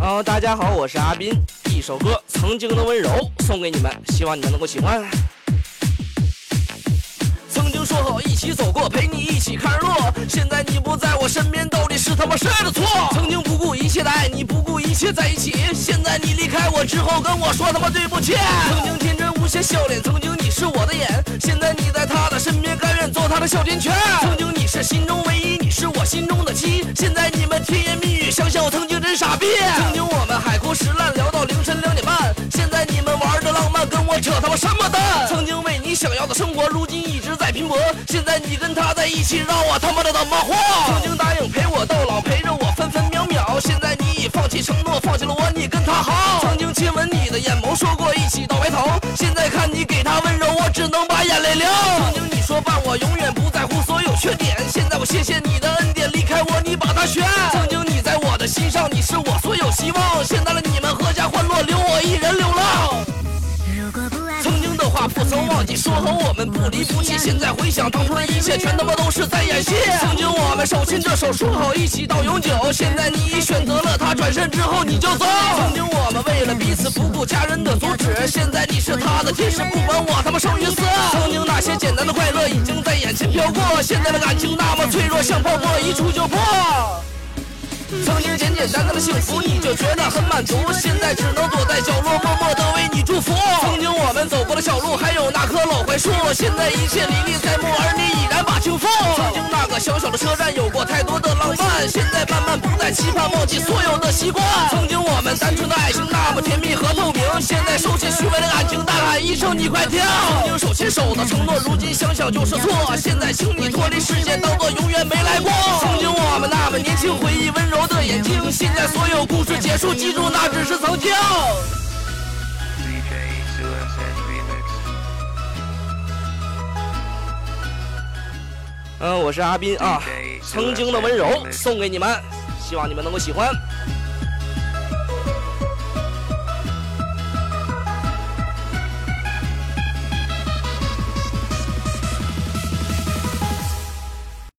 啊，大家好，我是阿斌，一首歌《曾经的温柔》送给你们，希望你们能够喜欢。曾经说好一起走过，陪你一起看日落，现在你不在我身边，到底是他妈谁的错？曾经不顾一切的爱你，不顾一切在一起，现在你离开我之后跟我说他妈对不起。曾经天真无邪笑脸，曾经你是我的眼，现在你在他的身边，甘愿做他的小甜犬。曾经你是心中唯一，你是我心中的妻，现在扯他妈什么蛋？曾经为你想要的生活，如今一直在拼搏，现在你跟他在一起，让我他妈的怎么活？曾经答应陪我到老，陪着我分分秒秒，现在你已放弃承诺，放弃了我，你跟他好。曾经亲吻你的眼眸，说过一起到白头，现在看你给他温柔，我只能把眼泪流。曾经你说伴我永远不在乎所有缺点，现在我谢谢你的恩典，离开我你把他选。曾经你在我的心上，你是我所不曾忘记，说好我们不离不弃。现在回想当初的一切，全他妈都是在演戏。曾经我们手牵着手，说好一起到永久。现在你已选择了他，转身之后你就走。曾经我们为了彼此不顾家人的阻止，现在你是他的天使，不管我他妈生与死。曾经那些简单的快乐已经在眼前飘过，现在的感情那么脆弱，像泡沫一触就破。曾经简简单单的幸福，你就觉得很满足，现在只能躲在角落，默默的为你祝福。那棵老槐树，现在一切历历在目，而你已然把情负。曾经那个小小的车站，有过太多的浪漫，现在慢慢不再期盼，忘记所有的习惯。曾经我们单纯的爱情那么甜蜜和透明，现在收起虚伪的感情，大喊一声你快停。曾经手牵手的承诺，如今想想就是错，现在请你脱离世界，当做永远没来过。曾经我们那么年轻，回忆温柔的眼睛，现在所有故事结束，记住那只是曾经。嗯，我是阿斌啊，曾经的温柔送给你们，希望你们能够喜欢。